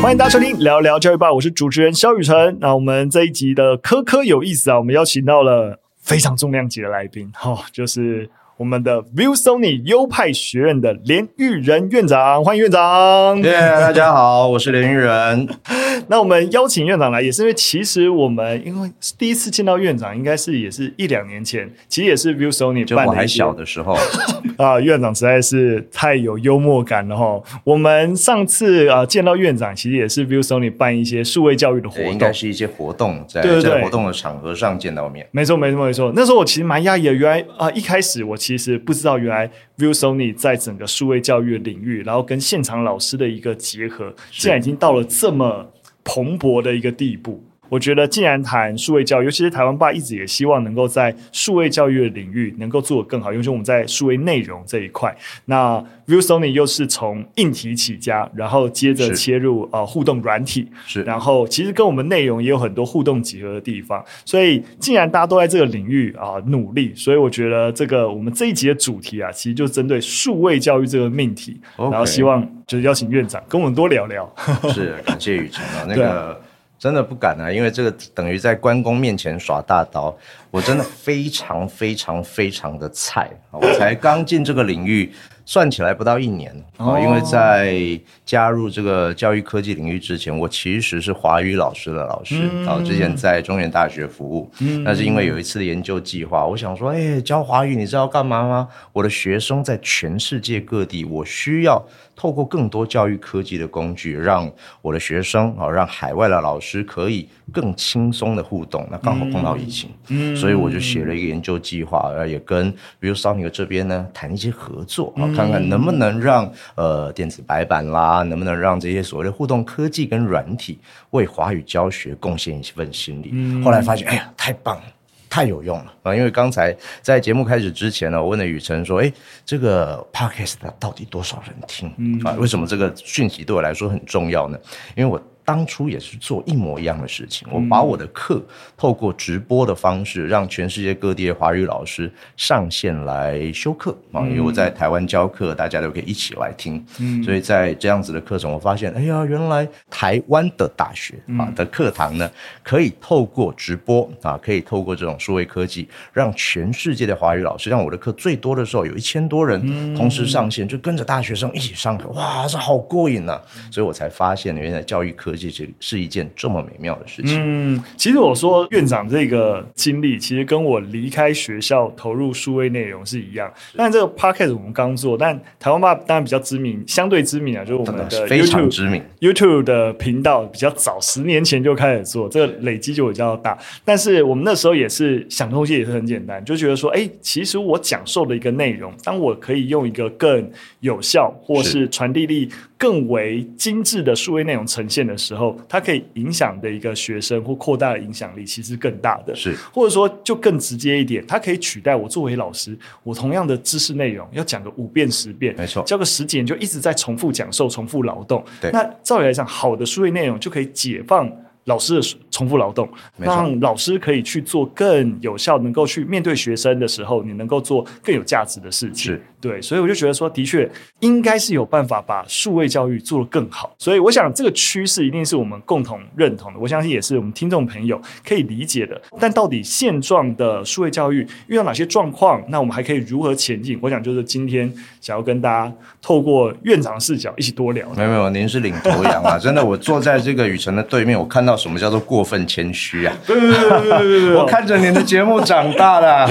欢迎大家收听《聊聊教育吧》，我是主持人肖雨辰。那我们这一集的科科有意思啊，我们邀请到了非常重量级的来宾，哈、哦，就是。我们的 ViewSony 优派学院的连玉仁院长，欢迎院长。耶，yeah, 大家好，我是连玉仁。那我们邀请院长来，也是因为其实我们因为第一次见到院长，应该是也是一两年前，其实也是 ViewSony 就我还小的时候 啊。院长实在是太有幽默感了哈。我们上次啊见到院长，其实也是 ViewSony 办一些数位教育的活动，应该是一些活动，在这个活动的场合上见到面。没错，没错，没错。那时候我其实蛮讶异的，原来啊一开始我。其实不知道，原来 ViewSony 在整个数位教育的领域，然后跟现场老师的一个结合，现在已经到了这么蓬勃的一个地步。我觉得，既然谈数位教育，尤其是台湾爸，一直也希望能够在数位教育的领域能够做得更好。尤其我们在数位内容这一块，那 ViewSony 又是从硬体起家，然后接着切入呃互动软体，是，然后其实跟我们内容也有很多互动结合的地方。所以，既然大家都在这个领域啊、呃、努力，所以我觉得这个我们这一集的主题啊，其实就针对数位教育这个命题.然后希望就是邀请院长跟我们多聊聊。是，感谢雨辰啊，那个。真的不敢啊，因为这个等于在关公面前耍大刀。我真的非常非常非常的菜，我才刚进这个领域，算起来不到一年啊。因为在加入这个教育科技领域之前，我其实是华语老师的老师啊。之前在中原大学服务，那是因为有一次的研究计划，我想说，哎，教华语你知道干嘛吗？我的学生在全世界各地，我需要透过更多教育科技的工具，让我的学生啊，让海外的老师可以更轻松的互动。那刚好碰到疫情，嗯。所以我就写了一个研究计划，然后也跟比如 ViewSony 这边呢谈一些合作啊，看看能不能让呃电子白板啦，能不能让这些所谓的互动科技跟软体为华语教学贡献一份心力。嗯、后来发现，哎呀，太棒了，太有用了啊！因为刚才在节目开始之前呢，我问了雨辰说，哎，这个 Podcast 到底多少人听？嗯、啊，为什么这个讯息对我来说很重要呢？因为我。当初也是做一模一样的事情，我把我的课透过直播的方式，让全世界各地的华语老师上线来修课。啊，因为我在台湾教课，大家都可以一起来听。所以在这样子的课程，我发现，哎呀，原来台湾的大学啊的课堂呢，可以透过直播啊，可以透过这种数位科技，让全世界的华语老师，让我的课最多的时候有一千多人同时上线，就跟着大学生一起上课，哇，这好过瘾啊！所以我才发现，原来教育科。这是一件这么美妙的事情。嗯，其实我说院长这个经历，其实跟我离开学校投入数位内容是一样。但这个 podcast 我们刚做，但台湾爸当然比较知名，相对知名啊，就是我们的 YouTube 非常知名 YouTube 的频道比较早，十年前就开始做，这个累积就比较大。但是我们那时候也是想东西也是很简单，就觉得说，哎，其实我讲授的一个内容，当我可以用一个更有效或是传递力更为精致的数位内容呈现的时候。它可以影响的一个学生或扩大的影响力，其实更大的是，或者说就更直接一点，它可以取代我作为老师，我同样的知识内容要讲个五遍十遍，没错，教个十几年就一直在重复讲授、重复劳动。对，那照理来讲，好的数位内容就可以解放老师的重复劳动，让老师可以去做更有效，能够去面对学生的时候，你能够做更有价值的事情。是。对，所以我就觉得说，的确应该是有办法把数位教育做得更好。所以我想，这个趋势一定是我们共同认同的。我相信也是我们听众朋友可以理解的。但到底现状的数位教育遇到哪些状况？那我们还可以如何前进？我想就是今天想要跟大家透过院长视角一起多聊。没有没有，您是领头羊啊！真的，我坐在这个雨辰的对面，我看到什么叫做过分谦虚啊？对对对对对对，我看着您的节目长大的。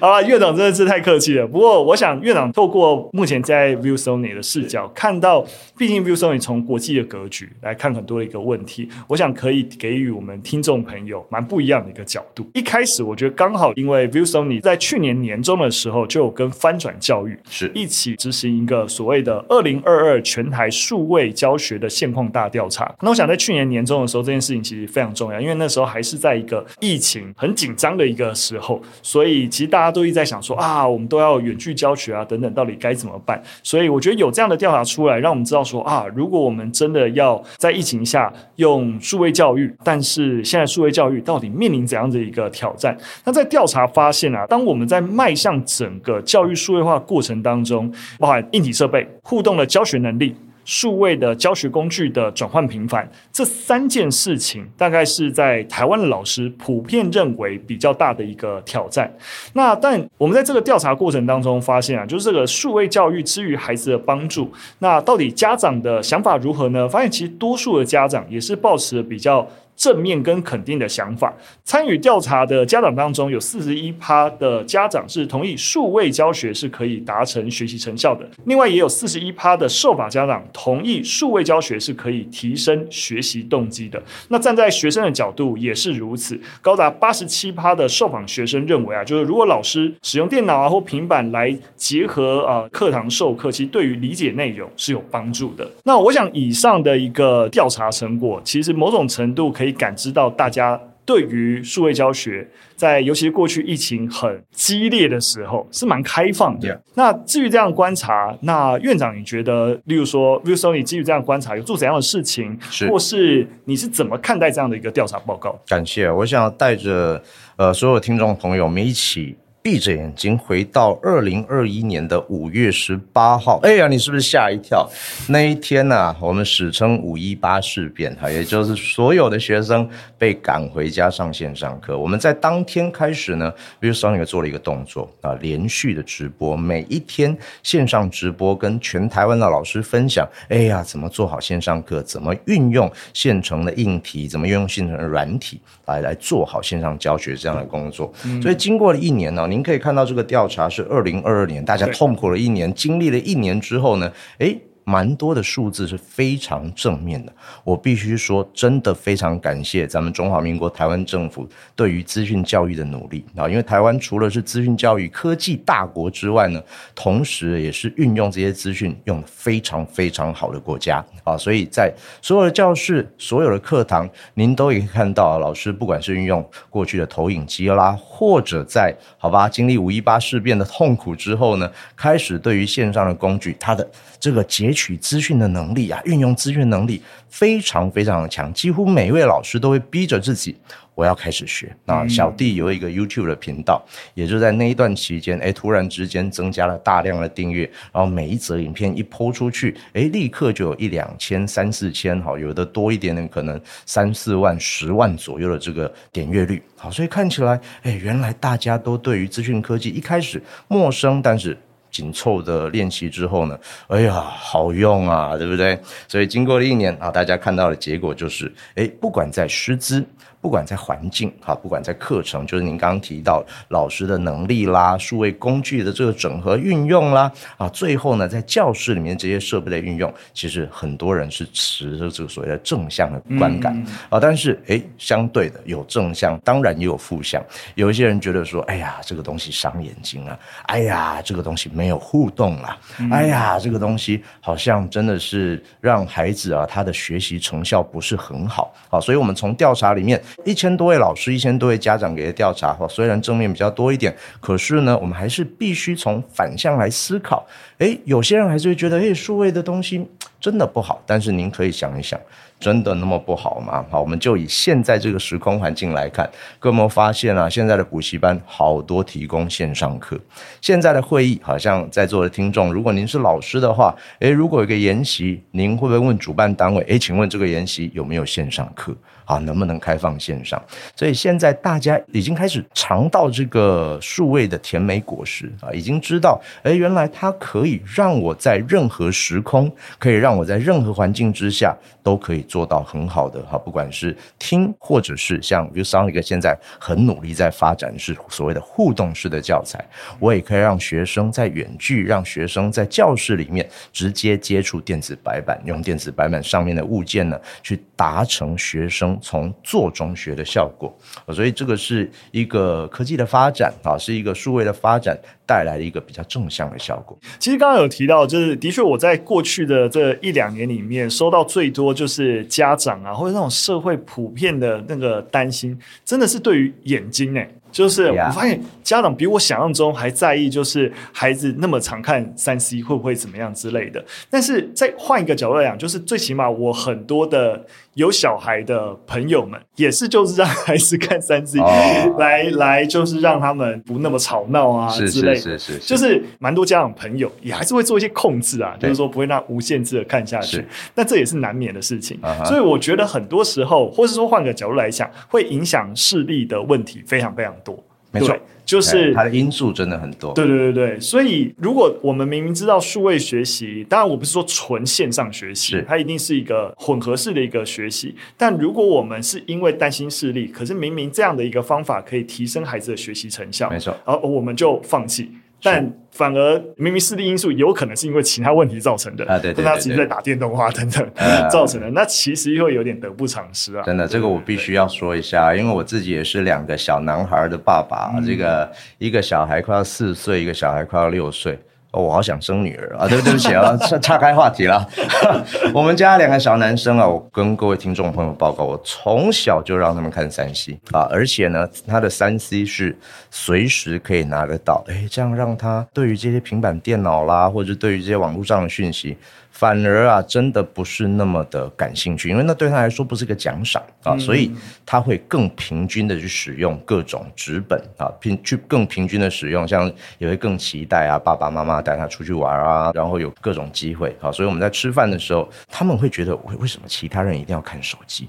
好了，院长真的是太客气了。不过，我想院长透过目前在 ViewSony 的视角看到，毕竟 ViewSony 从国际的格局来看很多的一个问题，我想可以给予我们听众朋友蛮不一样的一个角度。一开始，我觉得刚好因为 ViewSony 在去年年中的时候就有跟翻转教育是一起执行一个所谓的二零二二全台数位教学的现况大调查。那我想在去年年中的时候，这件事情其实非常重要，因为那时候还是在一个疫情很紧张的一个时候，所以其实大家都一直在想说啊，我们都要到远距教学啊，等等，到底该怎么办？所以我觉得有这样的调查出来，让我们知道说啊，如果我们真的要在疫情下用数位教育，但是现在数位教育到底面临怎样的一个挑战？那在调查发现啊，当我们在迈向整个教育数位化过程当中，包含硬体设备、互动的教学能力。数位的教学工具的转换频繁，这三件事情大概是在台湾的老师普遍认为比较大的一个挑战。那但我们在这个调查过程当中发现啊，就是这个数位教育之于孩子的帮助，那到底家长的想法如何呢？发现其实多数的家长也是抱持比较。正面跟肯定的想法，参与调查的家长当中，有四十一趴的家长是同意数位教学是可以达成学习成效的。另外，也有四十一趴的受访家长同意数位教学是可以提升学习动机的。那站在学生的角度也是如此，高达八十七趴的受访学生认为啊，就是如果老师使用电脑啊或平板来结合啊课堂授课，其实对于理解内容是有帮助的。那我想以上的一个调查成果，其实某种程度可以。感知到大家对于数位教学，在尤其是过去疫情很激烈的时候，是蛮开放的。那至于这样观察，那院长你觉得，例如说，ViewSonic 基于这样观察，有做怎样的事情，是或是你是怎么看待这样的一个调查报告？感谢，我想带着呃所有听众朋友们一起。闭着眼睛回到二零二一年的五月十八号，哎呀，你是不是吓一跳？那一天呢、啊，我们史称五一八事变哈，也就是所有的学生被赶回家上线上课。我们在当天开始呢，ViewSonic 做了一个动作啊，连续的直播，每一天线上直播，跟全台湾的老师分享，哎呀，怎么做好线上课，怎么运用现成的硬体，怎么运用现成的软体来来做好线上教学这样的工作。嗯、所以经过了一年呢、啊。您可以看到，这个调查是二零二二年，大家痛苦了一年，经历了一年之后呢，诶。蛮多的数字是非常正面的，我必须说，真的非常感谢咱们中华民国台湾政府对于资讯教育的努力啊！因为台湾除了是资讯教育科技大国之外呢，同时也是运用这些资讯用得非常非常好的国家啊！所以在所有的教室、所有的课堂，您都可以看到，老师不管是运用过去的投影机啦，或者在好吧经历五一八事变的痛苦之后呢，开始对于线上的工具，它的这个截取资讯的能力啊，运用资讯能力非常非常的强，几乎每一位老师都会逼着自己，我要开始学。那小弟有一个 YouTube 的频道，也就在那一段期间，哎，突然之间增加了大量的订阅，然后每一则影片一抛出去，哎，立刻就有一两千、三四千，好，有的多一点点，可能三四万、十万左右的这个点阅率，好，所以看起来，哎，原来大家都对于资讯科技一开始陌生，但是。紧凑的练习之后呢，哎呀，好用啊，对不对？所以经过了一年啊，大家看到的结果就是，哎，不管在师资。不管在环境哈，不管在课程，就是您刚刚提到老师的能力啦，数位工具的这个整合运用啦，啊，最后呢，在教室里面这些设备的运用，其实很多人是持着这个所谓的正向的观感啊。但是诶，相对的有正向，当然也有负向。有一些人觉得说，哎呀，这个东西伤眼睛啊，哎呀，这个东西没有互动啦，哎呀，这个东西好像真的是让孩子啊，他的学习成效不是很好啊。所以我们从调查里面。一千多位老师，一千多位家长给的调查，虽然正面比较多一点，可是呢，我们还是必须从反向来思考。诶，有些人还是会觉得，诶，数位的东西 真的不好。但是您可以想一想，真的那么不好吗？好，我们就以现在这个时空环境来看，各位发现啊？现在的补习班好多提供线上课，现在的会议，好像在座的听众，如果您是老师的话，诶，如果有个研习，您会不会问主办单位？诶，请问这个研习有没有线上课？啊，能不能开放线上？所以现在大家已经开始尝到这个数位的甜美果实啊，已经知道，诶，原来它可以以让我在任何时空，可以让我在任何环境之下，都可以做到很好的哈，不管是听，或者是像 ViewSonic 现在很努力在发展是所谓的互动式的教材，我也可以让学生在远距，让学生在教室里面直接接触电子白板，用电子白板上面的物件呢，去达成学生。从做中学的效果，所以这个是一个科技的发展啊，是一个数位的发展带来了一个比较正向的效果。其实刚刚有提到，就是的确我在过去的这一两年里面收到最多就是家长啊，或者那种社会普遍的那个担心，真的是对于眼睛哎。就是我发现家长比我想象中还在意，就是孩子那么常看三 C 会不会怎么样之类的。但是再换一个角度来讲，就是最起码我很多的有小孩的朋友们，也是就是让孩子看三 C，来来就是让他们不那么吵闹啊之类的。是是是，就是蛮多家长朋友也还是会做一些控制啊，就是说不会让无限制的看下去。那这也是难免的事情。所以我觉得很多时候，或是说换个角度来讲，会影响视力的问题非常非常多。没错，就是它的因素真的很多。对对对对，所以如果我们明明知道数位学习，当然我不是说纯线上学习，它一定是一个混合式的一个学习。但如果我们是因为担心视力，可是明明这样的一个方法可以提升孩子的学习成效，没错，而我们就放弃。但反而明明视力因素有可能是因为其他问题造成的啊，对，对，对，对，他自己在打电动啊等等 造成的，呃、那其实又会有点得不偿失啊。真的，这个我必须要说一下，因为我自己也是两个小男孩的爸爸，嗯、这个一个小孩快要四岁，一个小孩快要六岁。哦，我好想生女儿啊！对，对不起啊，岔岔开话题了。我们家两个小男生啊，我跟各位听众朋友报告，我从小就让他们看三 C 啊，而且呢，他的三 C 是随时可以拿得到，哎，这样让他对于这些平板电脑啦，或者对于这些网络上的讯息。反而啊，真的不是那么的感兴趣，因为那对他来说不是个奖赏啊，嗯、所以他会更平均的去使用各种纸本啊，平去更平均的使用，像也会更期待啊，爸爸妈妈带他出去玩啊，然后有各种机会啊，所以我们在吃饭的时候，他们会觉得为为什么其他人一定要看手机？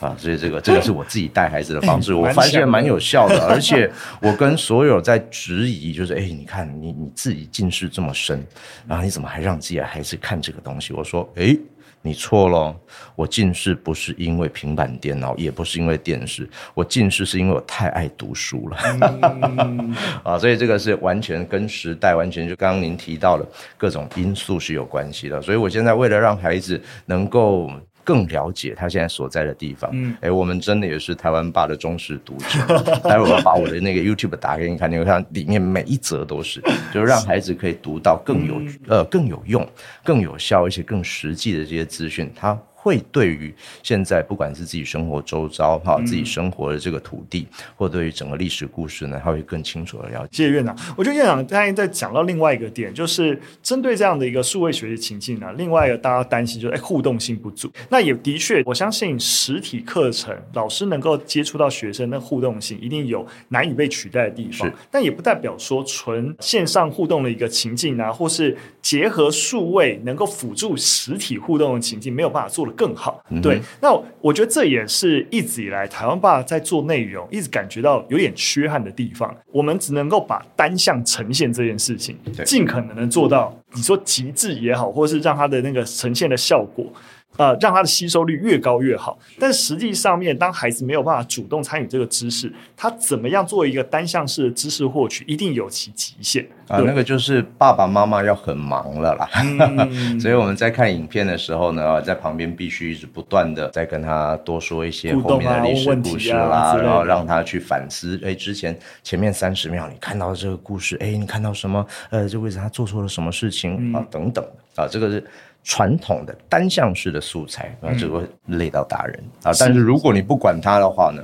啊，所以这个这个是我自己带孩子的方式，我发现蛮有效的，而且我跟所有在质疑，就是哎，你看你你自己近视这么深，然后你怎么还让自己的孩子看这个东西？我说，哎，你错了，我近视不是因为平板电脑，也不是因为电视，我近视是因为我太爱读书了。嗯、啊，所以这个是完全跟时代完全就刚刚您提到的各种因素是有关系的，所以我现在为了让孩子能够。更了解他现在所在的地方，嗯，哎，我们真的也是台湾爸的忠实读者。待会儿我把我的那个 YouTube 打给你看，你会看里面每一则都是，就是让孩子可以读到更有呃更有用、更有效而且更实际的这些资讯，他。会对于现在不管是自己生活周遭哈，自己生活的这个土地，或对于整个历史故事呢，他会更清楚的了解。谢谢院长，我觉得院长刚才在讲到另外一个点，就是针对这样的一个数位学习情境呢，另外一个大家担心就是哎互动性不足。那也的确，我相信实体课程老师能够接触到学生的互动性，一定有难以被取代的地方。但也不代表说纯线上互动的一个情境啊，或是结合数位能够辅助实体互动的情境，没有办法做。更好，对。那我觉得这也是一直以来台湾爸在做内容，一直感觉到有点缺憾的地方。我们只能够把单向呈现这件事情，尽可能的做到，你说极致也好，或者是让它的那个呈现的效果。呃，让他的吸收率越高越好。但实际上面，当孩子没有办法主动参与这个知识，他怎么样做一个单向式的知识获取，一定有其极限啊。那个就是爸爸妈妈要很忙了啦。嗯、所以我们在看影片的时候呢，在旁边必须一直不断的在跟他多说一些后面的历史故事啦，啊、然后让他去反思。哎，之前前面三十秒你看到这个故事，哎，你看到什么？呃，这位置他做错了什么事情啊？等等啊，这个是。传统的单向式的素材，啊，这个会累到大人啊。但是如果你不管它的话呢，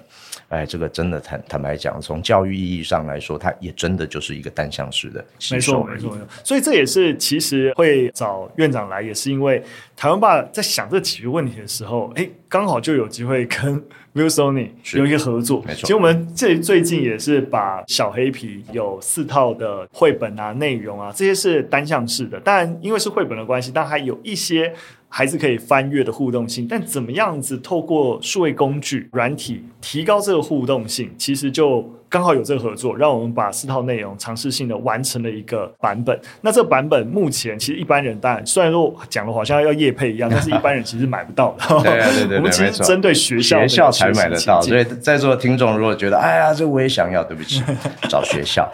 哎，这个真的坦坦白讲，从教育意义上来说，它也真的就是一个单向式的没错，没错。所以这也是其实会找院长来，也是因为台湾爸在想这几个问题的时候，哎，刚好就有机会跟。ViewSonic 有一个合作，没错。其实我们这最近也是把小黑皮有四套的绘本啊、内容啊，这些是单向式的。当然，因为是绘本的关系，但还有一些孩子可以翻阅的互动性。但怎么样子透过数位工具、软体提高这个互动性，其实就。刚好有这个合作，让我们把四套内容尝试性的完成了一个版本。那这个版本目前其实一般人当然虽然说讲的好像要业配一样，但是一般人其实买不到的。对对对 对，我们其实针对学校学校才买得到。所以在座的听众如果觉得哎呀，这我也想要，对不起，找学校。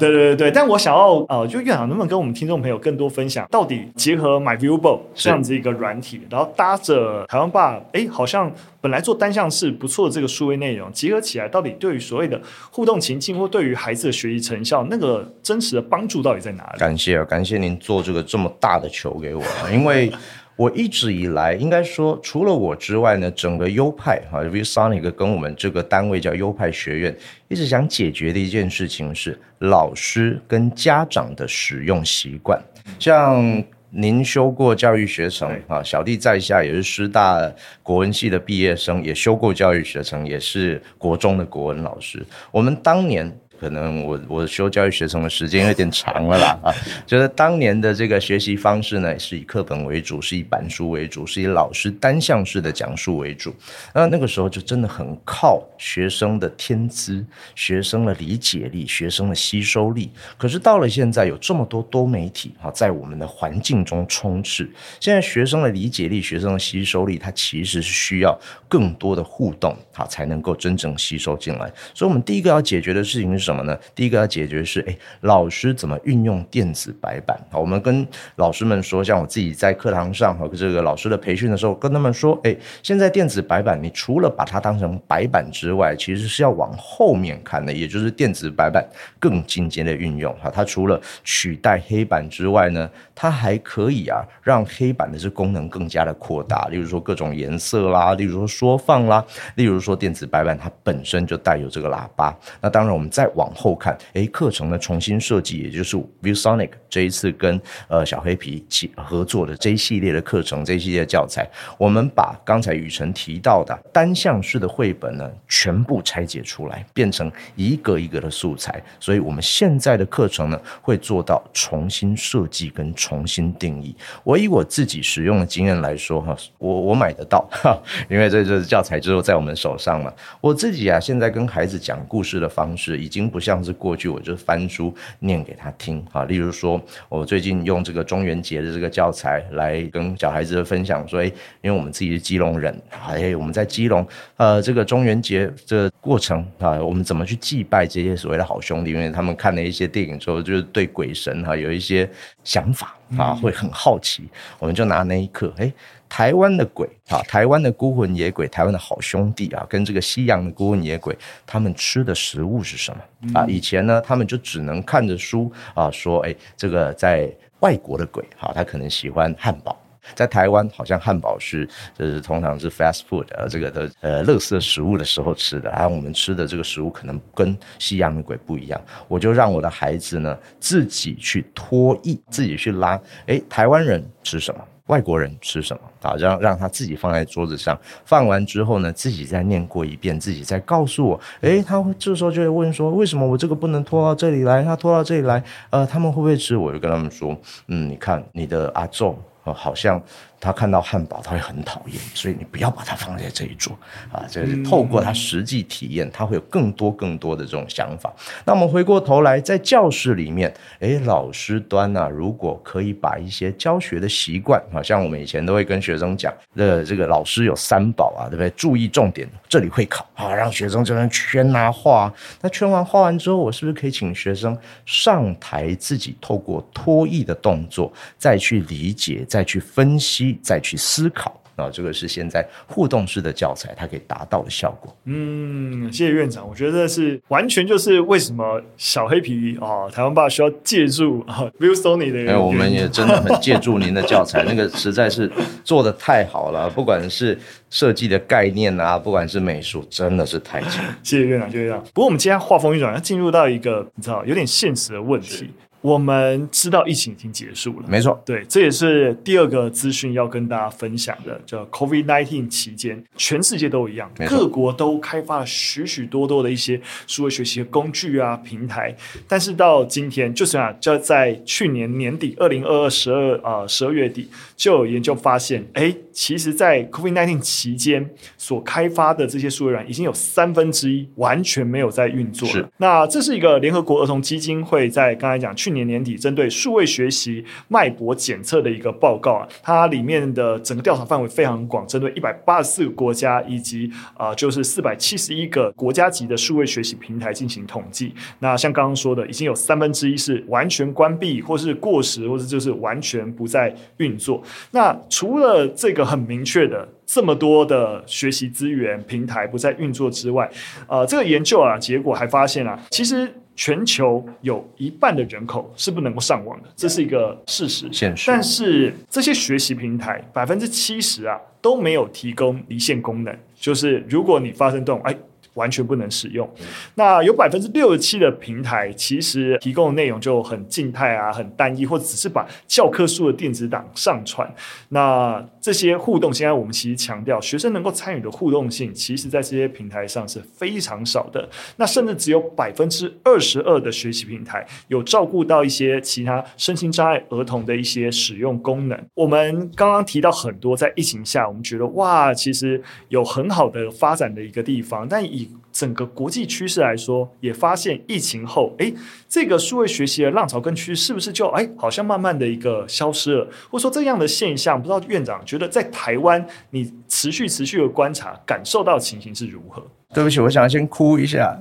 对对对对，但我想要呃，就院长能不能跟我们听众朋友更多分享，到底结合 myViewBook 这样子一个软体，然后搭着台湾爸，哎，好像。本来做单项是不错的这个数位内容结合起来，到底对于所谓的互动情境或对于孩子的学习成效，那个真实的帮助到底在哪里？感谢啊，感谢您做这个这么大的球给我，因为。我一直以来应该说，除了我之外呢，整个优派哈 v s o n i c 跟我们这个单位叫优派学院，一直想解决的一件事情是老师跟家长的使用习惯，像。您修过教育学程啊，小弟在下也是师大国文系的毕业生，也修过教育学程，也是国中的国文老师。我们当年。可能我我修教育学程的时间有点长了啦 啊，觉得当年的这个学习方式呢，是以课本为主，是以板书为主，是以老师单向式的讲述为主。那那个时候就真的很靠学生的天资、学生的理解力、学生的吸收力。可是到了现在，有这么多多媒体啊，在我们的环境中充斥，现在学生的理解力、学生的吸收力，它其实是需要更多的互动好，才能够真正吸收进来。所以，我们第一个要解决的事情是。什么呢？第一个要解决是，哎，老师怎么运用电子白板？好，我们跟老师们说，像我自己在课堂上和这个老师的培训的时候，跟他们说，哎，现在电子白板，你除了把它当成白板之外，其实是要往后面看的，也就是电子白板更进阶的运用。哈，它除了取代黑板之外呢，它还可以啊，让黑板的这功能更加的扩大，例如说各种颜色啦，例如说缩放啦，例如说电子白板它本身就带有这个喇叭。那当然，我们再往往后看，哎，课程的重新设计，也就是 ViewSonic 这一次跟呃小黑皮起合作的这一系列的课程，这一系列教材，我们把刚才雨辰提到的单向式的绘本呢，全部拆解出来，变成一个一个的素材。所以，我们现在的课程呢，会做到重新设计跟重新定义。我以我自己使用的经验来说，哈，我我买得到，哈，因为这这教材之后在我们手上嘛。我自己啊，现在跟孩子讲故事的方式已经。不像是过去，我就翻书念给他听啊。例如说，我最近用这个中元节的这个教材来跟小孩子分享，说，哎，因为我们自己是基隆人，哎，我们在基隆，呃，这个中元节这个过程啊，我们怎么去祭拜这些所谓的好兄弟？因为他们看了一些电影之后，就是对鬼神哈有一些想法啊，会很好奇。我们就拿那一刻，哎。台湾的鬼啊，台湾的孤魂野鬼，台湾的好兄弟啊，跟这个西洋的孤魂野鬼，他们吃的食物是什么啊？以前呢，他们就只能看着书啊，说，哎，这个在外国的鬼，哈，他可能喜欢汉堡，在台湾好像汉堡是，就是通常是 fast food，呃，这个的呃，垃圾食物的时候吃的，然后我们吃的这个食物可能跟西洋的鬼不一样，我就让我的孩子呢自己去脱衣，自己去拉，哎，台湾人吃什么？外国人吃什么啊？让让他自己放在桌子上，放完之后呢，自己再念过一遍，自己再告诉我。诶，他这时候就会问说：为什么我这个不能拖到这里来？他拖到这里来，呃，他们会不会吃？我就跟他们说：嗯，你看你的阿祖，呃，好像。他看到汉堡，他会很讨厌，所以你不要把它放在这一桌啊！就是透过他实际体验，他会有更多更多的这种想法。那我们回过头来，在教室里面，诶，老师端呢，如果可以把一些教学的习惯，好像我们以前都会跟学生讲，这这个老师有三宝啊，对不对？注意重点，这里会考啊，让学生这边圈啊画。那圈完画完之后，我是不是可以请学生上台自己透过脱译的动作，再去理解，再去分析？再去思考啊，这个是现在互动式的教材，它可以达到的效果。嗯，谢谢院长，我觉得是完全就是为什么小黑皮啊，台湾爸需要借助啊，ViewSonic 的人。哎，我们也真的很借助您的教材，那个实在是做的太好了，不管是设计的概念啊，不管是美术，真的是太强。谢谢院长，谢谢院长。不过我们今天话锋一转，要进入到一个你知道有点现实的问题。我们知道疫情已经结束了，没错，对，这也是第二个资讯要跟大家分享的，叫 COVID-19 期间，全世界都一样，各国都开发了许许多多的一些数位学习的工具啊、平台，但是到今天，就是啊，就在去年年底，二零二二十二啊十二月底，就有研究发现，哎，其实，在 COVID-19 期间所开发的这些数位软已经有三分之一完全没有在运作了。那这是一个联合国儿童基金会在刚才讲去。去年年底，针对数位学习脉搏检测的一个报告啊，它里面的整个调查范围非常广，针对一百八十四个国家以及啊、就是四百七十一个国家级的数位学习平台进行统计。那像刚刚说的，已经有三分之一是完全关闭，或是过时，或者就是完全不再运作。那除了这个很明确的这么多的学习资源平台不再运作之外，呃，这个研究啊，结果还发现啊，其实。全球有一半的人口是不能够上网的，这是一个事实。现实。但是这些学习平台百分之七十啊都没有提供离线功能，就是如果你发生这种哎。完全不能使用。那有百分之六十七的平台，其实提供的内容就很静态啊，很单一，或只是把教科书的电子档上传。那这些互动，现在我们其实强调，学生能够参与的互动性，其实在这些平台上是非常少的。那甚至只有百分之二十二的学习平台有照顾到一些其他身心障碍儿童的一些使用功能。我们刚刚提到很多，在疫情下，我们觉得哇，其实有很好的发展的一个地方，但以整个国际趋势来说，也发现疫情后，诶，这个数位学习的浪潮跟趋势是不是就诶，好像慢慢的一个消失了？或者说这样的现象，不知道院长觉得在台湾，你持续持续的观察，感受到情形是如何？对不起，我想先哭一下。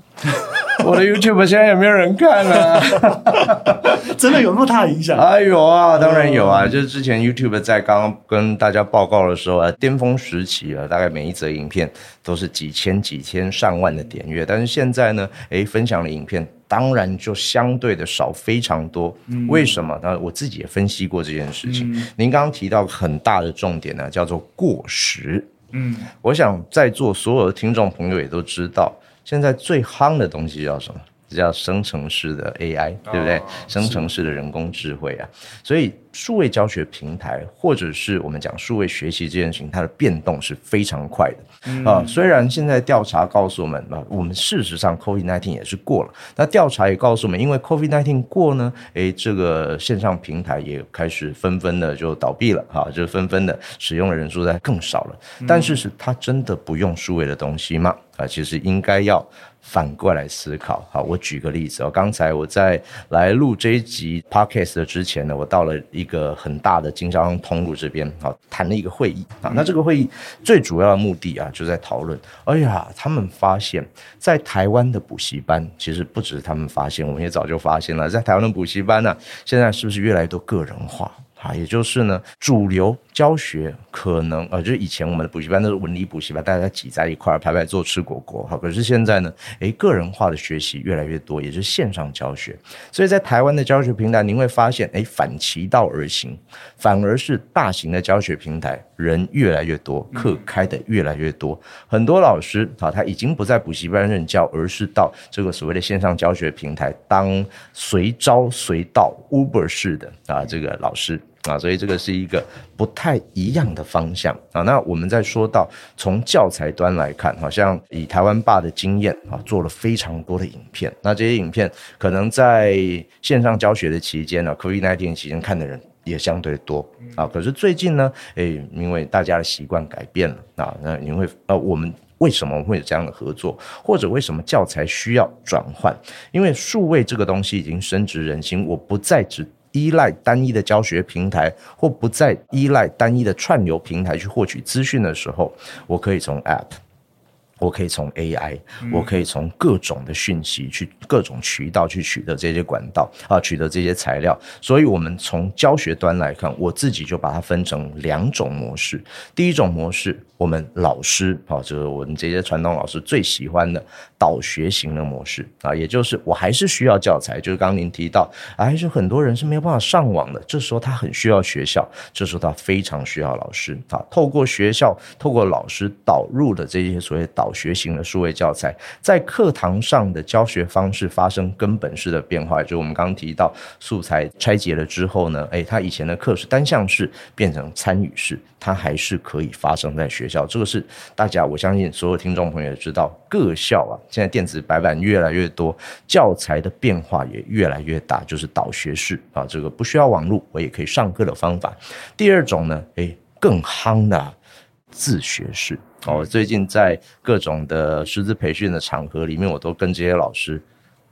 我的 YouTube 现在也没有人看呢、啊？真的有那么大的影响？哎有啊，当然有啊。就是之前 YouTube 在刚刚跟大家报告的时候啊，巅峰时期啊，大概每一则影片都是几千、几千、上万的点阅。但是现在呢，诶，分享的影片当然就相对的少非常多。嗯、为什么？那我自己也分析过这件事情。嗯、您刚刚提到很大的重点呢，叫做过时。嗯，我想在座所有的听众朋友也都知道。现在最夯的东西叫什么？叫生成式的 AI，对不对？哦、生成式的人工智慧啊，所以。数位教学平台，或者是我们讲数位学习这件事情，它的变动是非常快的、嗯、啊。虽然现在调查告诉我们啊，我们事实上 COVID nineteen 也是过了。那调查也告诉我们，因为 COVID nineteen 过呢，诶，这个线上平台也开始纷纷的就倒闭了哈、啊，就纷纷的使用的人数在更少了。但是是它真的不用数位的东西吗？啊，其实应该要反过来思考。好，我举个例子哦，刚才我在来录这一集 Podcast 的之前呢，我到了。一个很大的经销商通路这边啊，谈了一个会议啊。那这个会议最主要的目的啊，就在讨论。哎呀，他们发现，在台湾的补习班，其实不只是他们发现，我们也早就发现了，在台湾的补习班呢，现在是不是越来越多个人化？啊，也就是呢，主流教学可能呃，就是以前我们的补习班都是文理补习班，大家挤在一块儿排排坐吃果果。好，可是现在呢，诶，个人化的学习越来越多，也就是线上教学。所以在台湾的教学平台，您会发现，诶，反其道而行，反而是大型的教学平台人越来越多，课开的越来越多。很多老师啊，他已经不在补习班任教，而是到这个所谓的线上教学平台当随招随到 Uber 式的啊，这个老师。啊，所以这个是一个不太一样的方向啊。那我们再说到从教材端来看，好像以台湾爸的经验啊，做了非常多的影片。那这些影片可能在线上教学的期间呢，COVID-19 期间看的人也相对多啊。可是最近呢，诶，因为大家的习惯改变了啊，那你会呃，我们为什么会有这样的合作，或者为什么教材需要转换？因为数位这个东西已经深植人心，我不再只。依赖单一的教学平台，或不再依赖单一的串流平台去获取资讯的时候，我可以从 App，我可以从 AI，我可以从各种的讯息去各种渠道去取得这些管道啊，取得这些材料。所以，我们从教学端来看，我自己就把它分成两种模式。第一种模式。我们老师啊，就是我们这些传统老师最喜欢的导学型的模式啊，也就是我还是需要教材，就是刚刚您提到，还是很多人是没有办法上网的，这时候他很需要学校，这时候他非常需要老师啊。透过学校，透过老师导入的这些所谓导学型的数位教材，在课堂上的教学方式发生根本式的变化，就是我们刚刚提到素材拆解了之后呢，诶，他以前的课是单向式变成参与式，它还是可以发生在学校。这个是大家，我相信所有听众朋友也知道，各校啊，现在电子白板越来越多，教材的变化也越来越大，就是导学式啊，这个不需要网络，我也可以上课的方法。第二种呢，诶，更夯的自学式哦，最近在各种的师资培训的场合里面，我都跟这些老师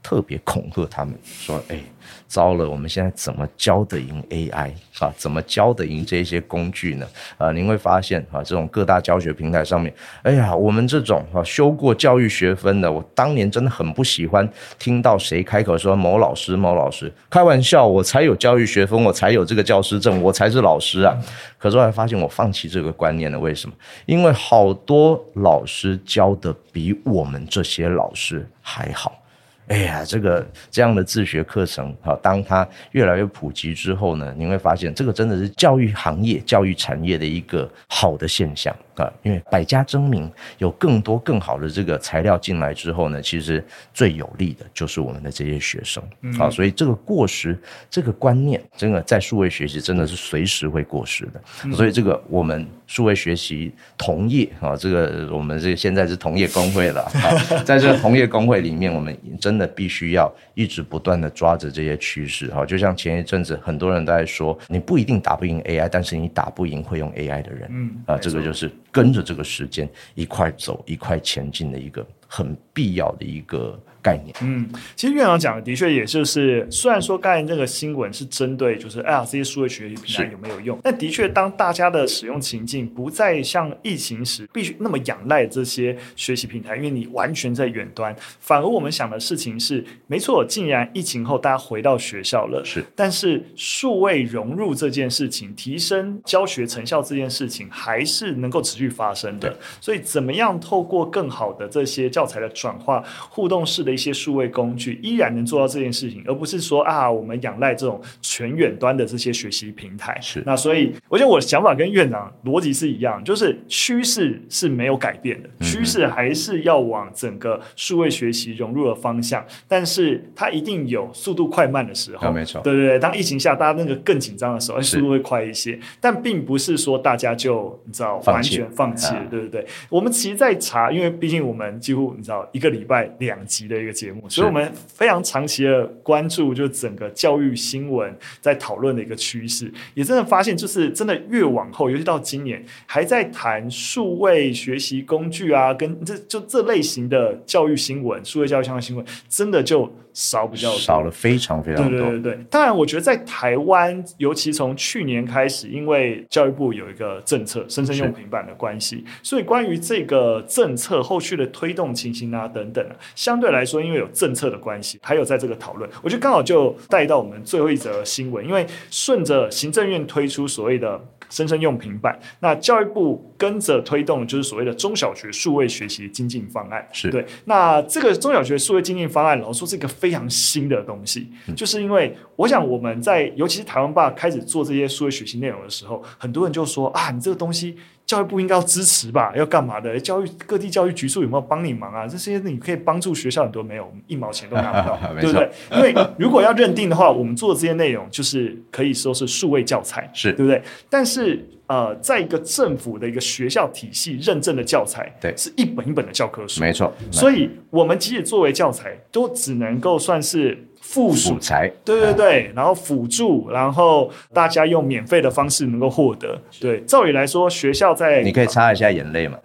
特别恐吓他们说，诶。糟了，我们现在怎么教得赢 AI 啊？怎么教得赢这些工具呢？啊，您会发现啊，这种各大教学平台上面，哎呀，我们这种啊修过教育学分的，我当年真的很不喜欢听到谁开口说某老师某老师，开玩笑，我才有教育学分，我才有这个教师证，我才是老师啊。可是后来发现我放弃这个观念了，为什么？因为好多老师教的比我们这些老师还好。哎呀，这个这样的自学课程，好，当它越来越普及之后呢，你会发现这个真的是教育行业、教育产业的一个好的现象啊。因为百家争鸣，有更多更好的这个材料进来之后呢，其实最有利的就是我们的这些学生啊。所以这个过时这个观念，真的在数位学习真的是随时会过时的。所以这个我们数位学习同业啊，这个我们这个现在是同业工会了啊，在这个同业工会里面，我们真的必须要一直不断的抓着这些趋势哈。就像前一阵子很多人都在说，你不一定打不赢 AI，但是你打不赢会用 AI 的人，嗯啊，这个就是跟着这个时间一块走一块前进的一个很必要的一个。概念，嗯，其实院长讲的的确也就是，虽然说刚才那个新闻是针对就是哎呀这些数位学习平台有没有用，但的确当大家的使用情境不再像疫情时必须那么仰赖这些学习平台，因为你完全在远端，反而我们想的事情是，没错，竟然疫情后大家回到学校了，是，但是数位融入这件事情，提升教学成效这件事情还是能够持续发生的，所以怎么样透过更好的这些教材的转化，互动式的。一些数位工具依然能做到这件事情，而不是说啊，我们仰赖这种全远端的这些学习平台。是，那所以我觉得我的想法跟院长逻辑是一样，就是趋势是没有改变的，趋势还是要往整个数位学习融入的方向，但是它一定有速度快慢的时候。没错，对对对，当疫情下大家那个更紧张的时候，速度会快一些，但并不是说大家就你知道完全放弃了，对不对？我们其实在查，因为毕竟我们几乎你知道一个礼拜两集的一。个节目，所以我们非常长期的关注，就整个教育新闻在讨论的一个趋势，也真的发现，就是真的越往后，尤其到今年，还在谈数位学习工具啊，跟这就这类型的教育新闻，数位教育相关新闻，真的就少比较少了非常非常多。对对对对，当然，我觉得在台湾，尤其从去年开始，因为教育部有一个政策，生生用平板的关系，所以关于这个政策后续的推动情形啊等等啊，相对来说。因为有政策的关系，还有在这个讨论，我觉得刚好就带到我们最后一则新闻。因为顺着行政院推出所谓的生生用平板，那教育部跟着推动就是所谓的中小学数位学习精进方案。是对。那这个中小学数位精进方案，老实说是一个非常新的东西，嗯、就是因为我想我们在尤其是台湾爸开始做这些数位学习内容的时候，很多人就说啊，你这个东西。教育部应该要支持吧？要干嘛的？教育各地教育局处有没有帮你忙啊？这些你可以帮助学校很多，没有一毛钱都拿不到，对不对？因为如果要认定的话，我们做的这些内容就是可以说是数位教材，是对不对？但是呃，在一个政府的一个学校体系认证的教材，对，是一本一本的教科书，没错。所以我们即使作为教材，都只能够算是。附属材，对对对，然后辅助，然后大家用免费的方式能够获得。对，照理来说，学校在你可以擦一下眼泪嘛，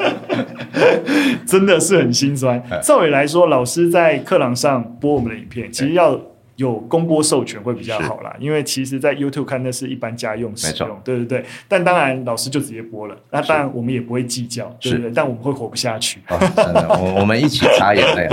真的是很心酸。照理来说，老师在课堂上播我们的影片，其实要。有公播授权会比较好啦，因为其实，在 YouTube 看那是一般家用使用，对对对。但当然，老师就直接播了，那当然我们也不会计较，对不对？但我们会活不下去。哦、真的，我我们一起擦眼泪。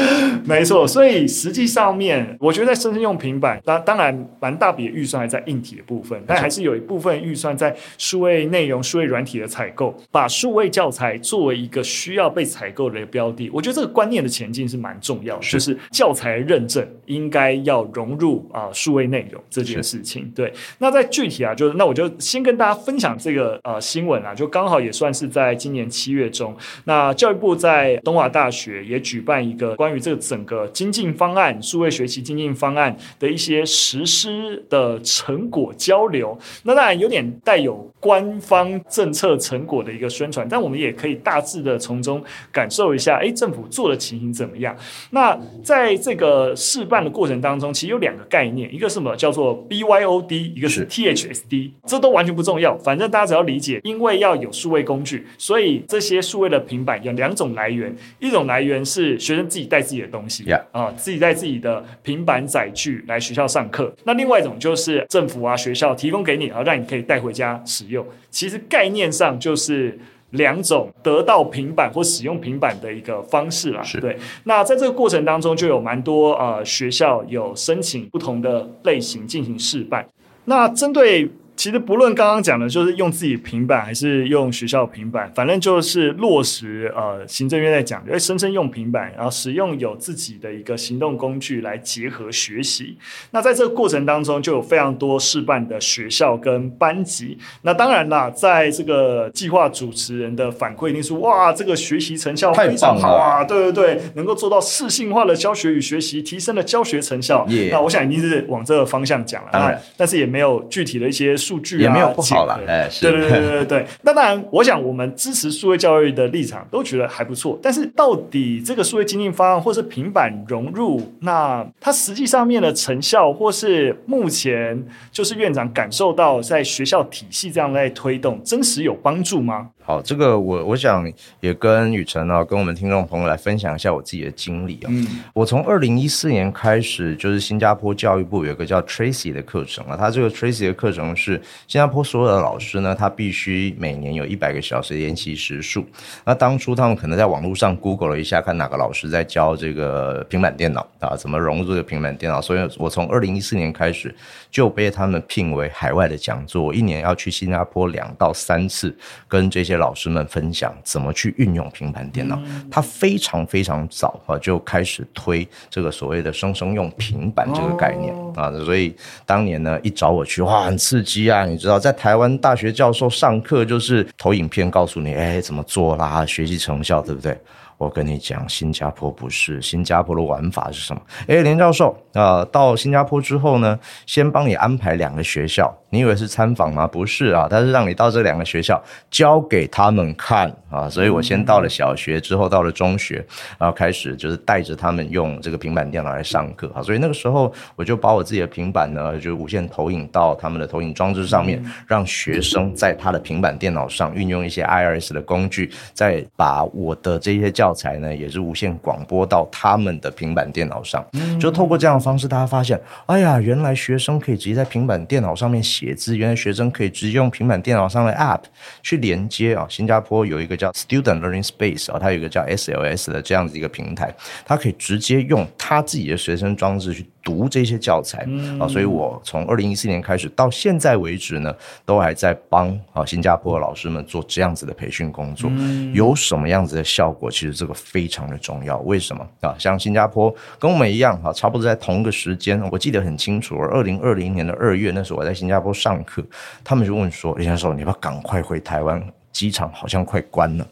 没错，所以实际上面，我觉得在生生用平板，当当然蛮大笔的预算还在硬体的部分，但还是有一部分预算在数位内容、数位软体的采购，把数位教材作为一个需要被采购的标的。我觉得这个观念的前进是蛮重要的，就是教材认证应该。要融入啊数位内容这件事情，对。那在具体啊，就是那我就先跟大家分享这个呃新闻啊，就刚好也算是在今年七月中，那教育部在东华大学也举办一个关于这个整个精进方案、数位学习精进方案的一些实施的成果交流。那当然有点带有官方政策成果的一个宣传，但我们也可以大致的从中感受一下，哎，政府做的情形怎么样？那在这个试办的过程当中，当中其实有两个概念，一个是什么？叫做 BYOD，一个是 THSD，这都完全不重要，反正大家只要理解，因为要有数位工具，所以这些数位的平板有两种来源，一种来源是学生自己带自己的东西啊自己带自己的平板载具来学校上课，那另外一种就是政府啊学校提供给你，然后让你可以带回家使用，其实概念上就是。两种得到平板或使用平板的一个方式啦，对。那在这个过程当中，就有蛮多呃学校有申请不同的类型进行示范。那针对其实不论刚刚讲的，就是用自己平板还是用学校平板，反正就是落实呃行政院在讲，因为生生用平板，然后使用有自己的一个行动工具来结合学习。那在这个过程当中，就有非常多试办的学校跟班级。那当然啦，在这个计划主持人的反馈一定说，哇，这个学习成效非常好啊！对对对，能够做到适性化的教学与学习，提升了教学成效。那我想一定是往这个方向讲了。当然，但是也没有具体的一些。数据、啊、也没有不好了，哎，对对对对对。那当然，我想我们支持数位教育的立场都觉得还不错。但是，到底这个数位经济方案或是平板融入，那它实际上面的成效，或是目前就是院长感受到在学校体系这样在推动，真实有帮助吗？好，这个我我想也跟宇程啊，跟我们听众朋友来分享一下我自己的经历啊。嗯，我从二零一四年开始，就是新加坡教育部有一个叫 Tracy 的课程啊，它这个 Tracy 的课程是新加坡所有的老师呢，他必须每年有一百个小时的研习时数。那当初他们可能在网络上 Google 了一下，看哪个老师在教这个平板电脑啊，怎么融入这个平板电脑，所以我从二零一四年开始就被他们聘为海外的讲座，我一年要去新加坡两到三次，跟这些。老师们分享怎么去运用平板电脑，他非常非常早啊就开始推这个所谓的生生用平板这个概念啊，所以当年呢一找我去，哇，很刺激啊！你知道，在台湾大学教授上课就是投影片告诉你，哎，怎么做啦，学习成效，对不对？我跟你讲，新加坡不是，新加坡的玩法是什么？哎，林教授啊、呃，到新加坡之后呢，先帮你安排两个学校，你以为是参访吗？不是啊，他是让你到这两个学校教给他们看啊。所以我先到了小学，之后到了中学，然后开始就是带着他们用这个平板电脑来上课啊。所以那个时候我就把我自己的平板呢，就无线投影到他们的投影装置上面，让学生在他的平板电脑上运用一些 IRS 的工具，再把我的这些教教材呢，也是无线广播到他们的平板电脑上，嗯就透过这样的方式，大家发现，哎呀，原来学生可以直接在平板电脑上面写字，原来学生可以直接用平板电脑上的 App 去连接啊。新加坡有一个叫 Student Learning Space 啊，它有一个叫 SLS 的这样子一个平台，它可以直接用他自己的学生装置去。读这些教材啊，所以我从二零一四年开始到现在为止呢，都还在帮啊新加坡的老师们做这样子的培训工作。有什么样子的效果？其实这个非常的重要。为什么啊？像新加坡跟我们一样啊，差不多在同个时间，我记得很清楚。二零二零年的二月，那时候我在新加坡上课，他们就问说：“李教授，你要不要赶快回台湾？机场好像快关了。”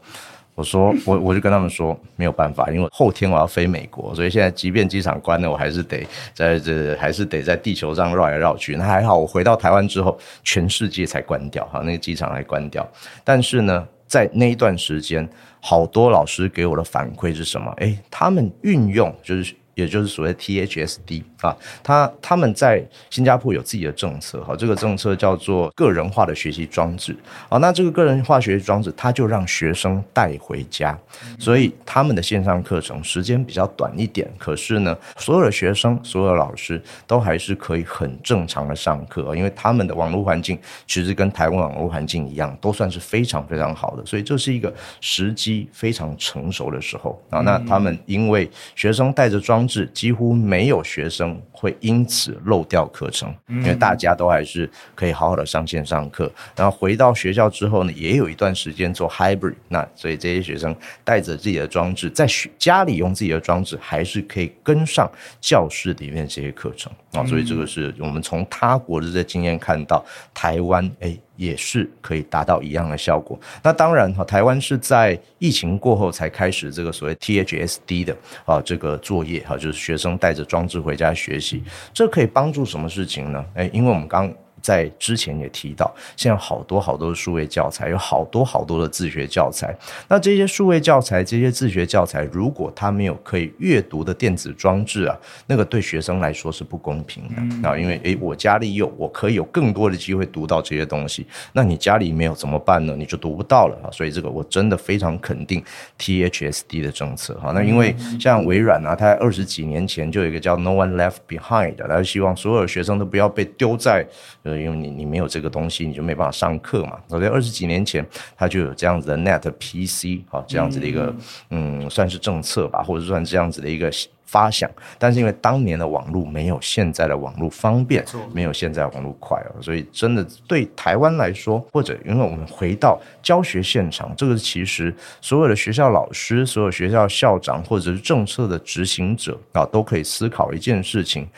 我说我我就跟他们说没有办法，因为后天我要飞美国，所以现在即便机场关了，我还是得在这还是得在地球上绕来绕去。那还好，我回到台湾之后，全世界才关掉哈，那个机场还关掉。但是呢，在那一段时间，好多老师给我的反馈是什么？诶，他们运用就是。也就是所谓 THSD 啊，他他们在新加坡有自己的政策哈，这个政策叫做个人化的学习装置啊。那这个个人化学习装置，他就让学生带回家，所以他们的线上课程时间比较短一点，可是呢，所有的学生、所有的老师都还是可以很正常的上课，因为他们的网络环境其实跟台湾网络环境一样，都算是非常非常好的，所以这是一个时机非常成熟的时候啊。那他们因为学生带着装置几乎没有学生会因此漏掉课程，因为大家都还是可以好好的上线上课。然后回到学校之后呢，也有一段时间做 hybrid，那所以这些学生带着自己的装置，在学家里用自己的装置，还是可以跟上教室里面这些课程啊。所以这个是我们从他国的这经验看到，台湾哎。也是可以达到一样的效果。那当然哈，台湾是在疫情过后才开始这个所谓 THSD 的啊这个作业哈，就是学生带着装置回家学习，这可以帮助什么事情呢？诶，因为我们刚。在之前也提到，现在好多好多的数位教材，有好多好多的自学教材。那这些数位教材、这些自学教材，如果他没有可以阅读的电子装置啊，那个对学生来说是不公平的啊。因为诶，我家里有，我可以有更多的机会读到这些东西。那你家里没有怎么办呢？你就读不到了啊。所以这个我真的非常肯定 THSD 的政策哈。那因为像微软啊，它在二十几年前就有一个叫 No One Left Behind 的，他希望所有学生都不要被丢在。就是因为你你没有这个东西，你就没办法上课嘛。所以二十几年前，他就有这样子的 Net PC 啊，这样子的一个嗯，嗯，算是政策吧，或者算这样子的一个。发想，但是因为当年的网络没有现在的网络方便，没有现在网络快哦，所以真的对台湾来说，或者因为我们回到教学现场，这个其实所有的学校老师、所有学校校长或者是政策的执行者啊，都可以思考一件事情。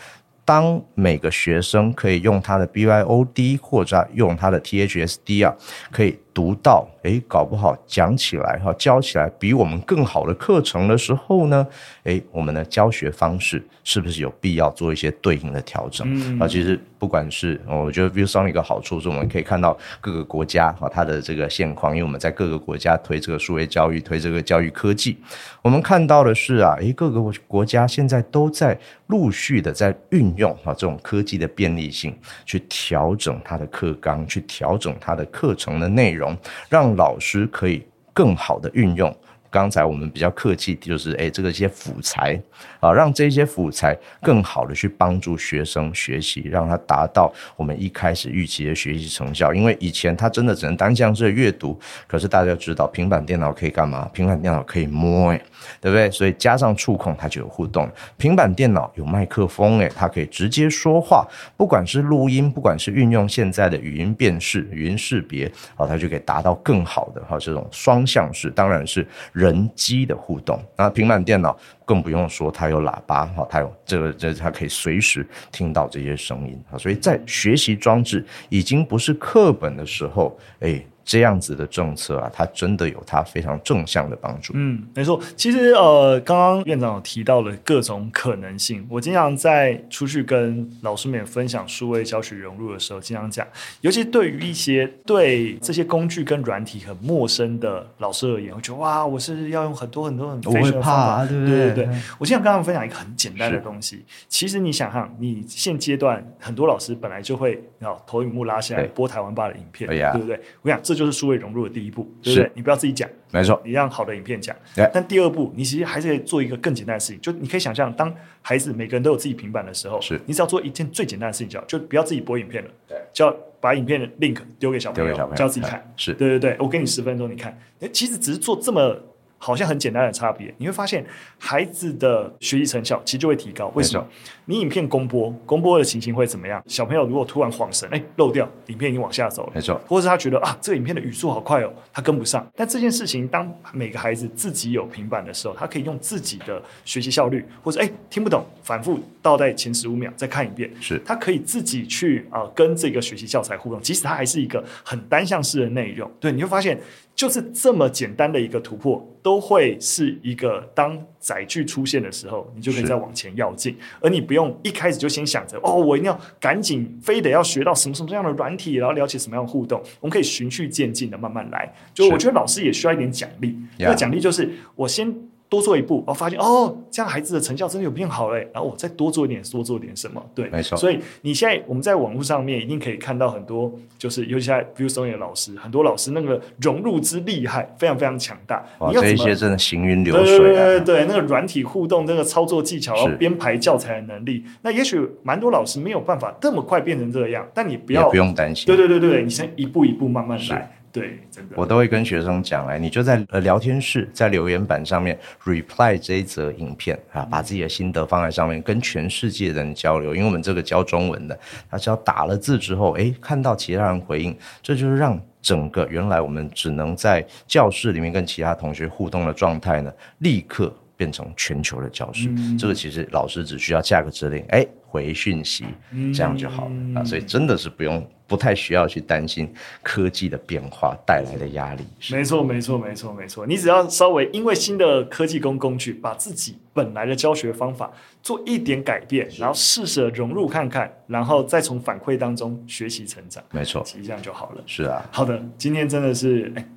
当每个学生可以用他的 BYOD 或者用他的 THSD 啊，可以读到，诶，搞不好讲起来哈，教起来比我们更好的课程的时候呢，诶，我们的教学方式是不是有必要做一些对应的调整？啊、嗯，其实不管是我觉得 ViewSonic 一个好处是，我们可以看到各个国家哈它的这个现况，因为我们在各个国家推这个数位教育，推这个教育科技，我们看到的是啊，诶，各个国家现在都在陆续的在运用啊这种科技的便利性，去调整它的课纲，去调整它的课程的内容，让老师可以更好的运用。刚才我们比较客气，就是诶，这个一些辅材啊，让这些辅材更好的去帮助学生学习，让他达到我们一开始预期的学习成效。因为以前他真的只能单向式阅读，可是大家知道平板电脑可以干嘛？平板电脑可以摸，诶，对不对？所以加上触控，它就有互动。平板电脑有麦克风，诶，它可以直接说话，不管是录音，不管是运用现在的语音辨识、语音识别，啊，它就可以达到更好的哈这种双向式，当然是。人机的互动，那平板电脑更不用说，它有喇叭哈，它有这个这它可以随时听到这些声音啊，所以在学习装置已经不是课本的时候，哎。这样子的政策啊，它真的有它非常正向的帮助。嗯，没错。其实呃，刚刚院长有提到了各种可能性。我经常在出去跟老师们分享数位教学融入的时候，经常讲，尤其对于一些对这些工具跟软体很陌生的老师而言，我觉得哇，我是要用很多很多很多的方法，对对对对。我经常跟他们分享一个很简单的东西。其实你想哈，你现阶段很多老师本来就会要投影幕拉下来播台湾爸的影片，对不对？我想这。就是数位融入的第一步，对不对？你不要自己讲，没错，你让好的影片讲。但第二步，你其实还是可以做一个更简单的事情，就你可以想象，当孩子每个人都有自己平板的时候，是你只要做一件最简单的事情，就就不要自己播影片了，对，就要把影片的 link 丢给小朋友，叫自己看。是对对对，我给你十分钟，你看，其实只是做这么。好像很简单的差别，你会发现孩子的学习成效其实就会提高。为什么？你影片公播，公播的情形会怎么样？小朋友如果突然晃神，哎，漏掉，影片已经往下走了，没错。或者是他觉得啊，这个影片的语速好快哦，他跟不上。但这件事情，当每个孩子自己有平板的时候，他可以用自己的学习效率，或者哎听不懂，反复倒带前十五秒再看一遍，是他可以自己去啊、呃、跟这个学习教材互动，即使它还是一个很单向式的内容，对，你会发现。就是这么简单的一个突破，都会是一个当载具出现的时候，你就可以再往前要进，而你不用一开始就先想着哦，我一定要赶紧，非得要学到什么什么样的软体，然后了解什么样的互动。我们可以循序渐进的慢慢来。就我觉得老师也需要一点奖励，那奖励就是我先。多做一步，我发现哦，这样孩子的成效真的有变好嘞。然后我再多做一点，多做点什么？对，没错。所以你现在我们在网络上面一定可以看到很多，就是尤其在 ViewSonic 的老师，很多老师那个融入之厉害，非常非常强大。哇，这一些真的行云流水啊。对对对对，那个软体互动，那个操作技巧，然后编排教材的能力，那也许蛮多老师没有办法这么快变成这样，但你不要不用担心。对对对对，你先一步一步慢慢来。对，真的，我都会跟学生讲，哎，你就在呃聊天室，在留言板上面 reply 这一则影片啊，把自己的心得放在上面，跟全世界的人交流。因为我们这个教中文的，他只要打了字之后，哎，看到其他人回应，这就是让整个原来我们只能在教室里面跟其他同学互动的状态呢，立刻变成全球的教室。嗯、这个其实老师只需要下个指令，哎，回讯息，这样就好了、嗯、啊。所以真的是不用。不太需要去担心科技的变化带来的压力。没错，没错，没错，没错。你只要稍微因为新的科技工工具，把自己本来的教学方法做一点改变，然后试着融入看看，然后再从反馈当中学习成长。没错，其实这样就好了。是啊。好的，今天真的是哎。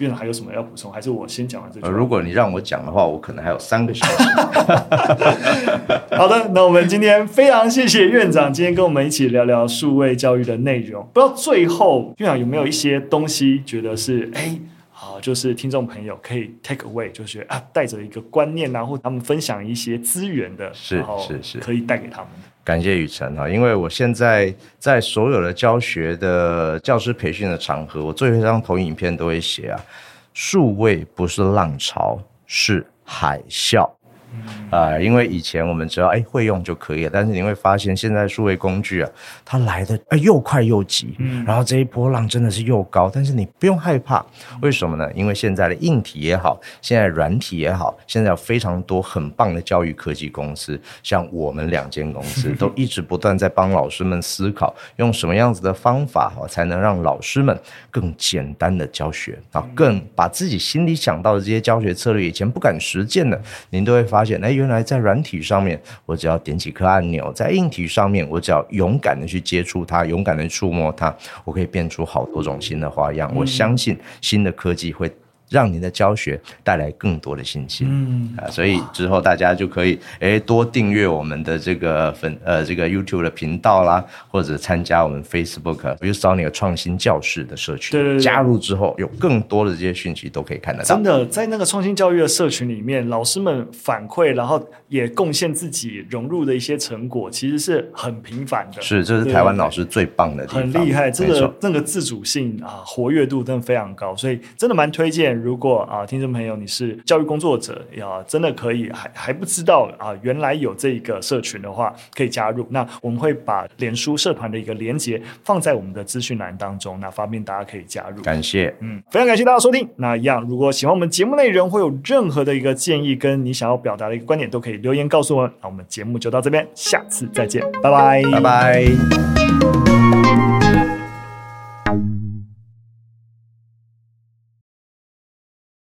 院长还有什么要补充？还是我先讲完这句？如果你让我讲的话，我可能还有三个小时。好的，那我们今天非常谢谢院长今天跟我们一起聊聊数位教育的内容。不知道最后院长有没有一些东西觉得是哎啊，就是听众朋友可以 take away，就是啊，带着一个观念啊，或他们分享一些资源的，是是是，可以带给他们。感谢雨辰哈，因为我现在在所有的教学的教师培训的场合，我最后一张投影影片都会写啊，数位不是浪潮，是海啸。啊、呃，因为以前我们只要哎会用就可以了，但是你会发现现在数位工具啊，它来的哎又快又急，嗯，然后这一波浪真的是又高，但是你不用害怕，为什么呢？因为现在的硬体也好，现在软体也好，现在有非常多很棒的教育科技公司，像我们两间公司 都一直不断在帮老师们思考，用什么样子的方法哈，才能让老师们更简单的教学啊，更把自己心里想到的这些教学策略，以前不敢实践的，您都会发现哎。原来在软体上面，我只要点几颗按钮；在硬体上面，我只要勇敢的去接触它，勇敢的触摸它，我可以变出好多种新的花样。我相信新的科技会。让您的教学带来更多的信心，嗯啊，所以之后大家就可以诶多订阅我们的这个粉呃这个 YouTube 的频道啦，或者参加我们 Facebook 比如说那个创新教室的社群，对对对，加入之后有更多的这些讯息都可以看得到。真的，在那个创新教育的社群里面，老师们反馈，然后也贡献自己融入的一些成果，其实是很频繁的。是，这是台湾老师最棒的地方，很厉害，这个那个自主性啊，活跃度真的非常高，所以真的蛮推荐。如果啊，听众朋友，你是教育工作者，呀，真的可以还还不知道啊，原来有这个社群的话，可以加入。那我们会把脸书社团的一个连接放在我们的资讯栏当中，那方便大家可以加入。感谢，嗯，非常感谢大家收听。那一样，如果喜欢我们节目内容，会有任何的一个建议，跟你想要表达的一个观点，都可以留言告诉我们。那我们节目就到这边，下次再见，拜拜，拜拜。